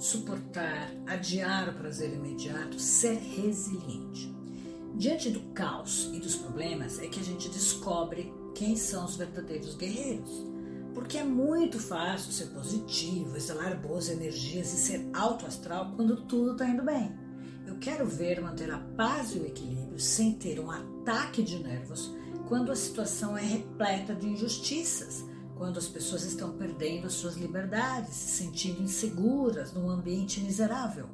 suportar, adiar o prazer imediato, ser resiliente. Diante do caos e dos problemas é que a gente descobre quem são os verdadeiros guerreiros. Porque é muito fácil ser positivo, exalar boas energias e ser alto astral quando tudo está indo bem. Eu quero ver manter a paz e o equilíbrio sem ter um ataque de nervos quando a situação é repleta de injustiças, quando as pessoas estão perdendo as suas liberdades, se sentindo inseguras num ambiente miserável.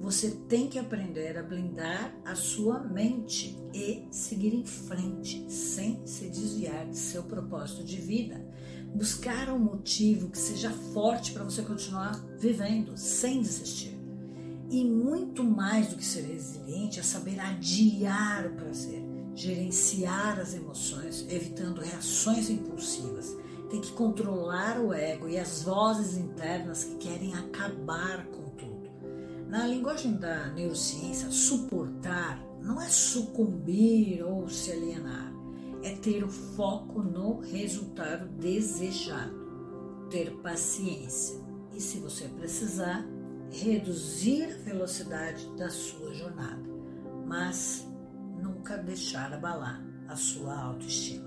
Você tem que aprender a blindar a sua mente e seguir em frente, sem se desviar de seu propósito de vida. Buscar um motivo que seja forte para você continuar vivendo, sem desistir. E muito mais do que ser resiliente é saber adiar o prazer, gerenciar as emoções, evitando reações impulsivas. Tem que controlar o ego e as vozes internas que querem acabar com na linguagem da neurociência, suportar não é sucumbir ou se alienar, é ter o foco no resultado desejado, ter paciência. E, se você precisar, reduzir a velocidade da sua jornada, mas nunca deixar abalar a sua autoestima.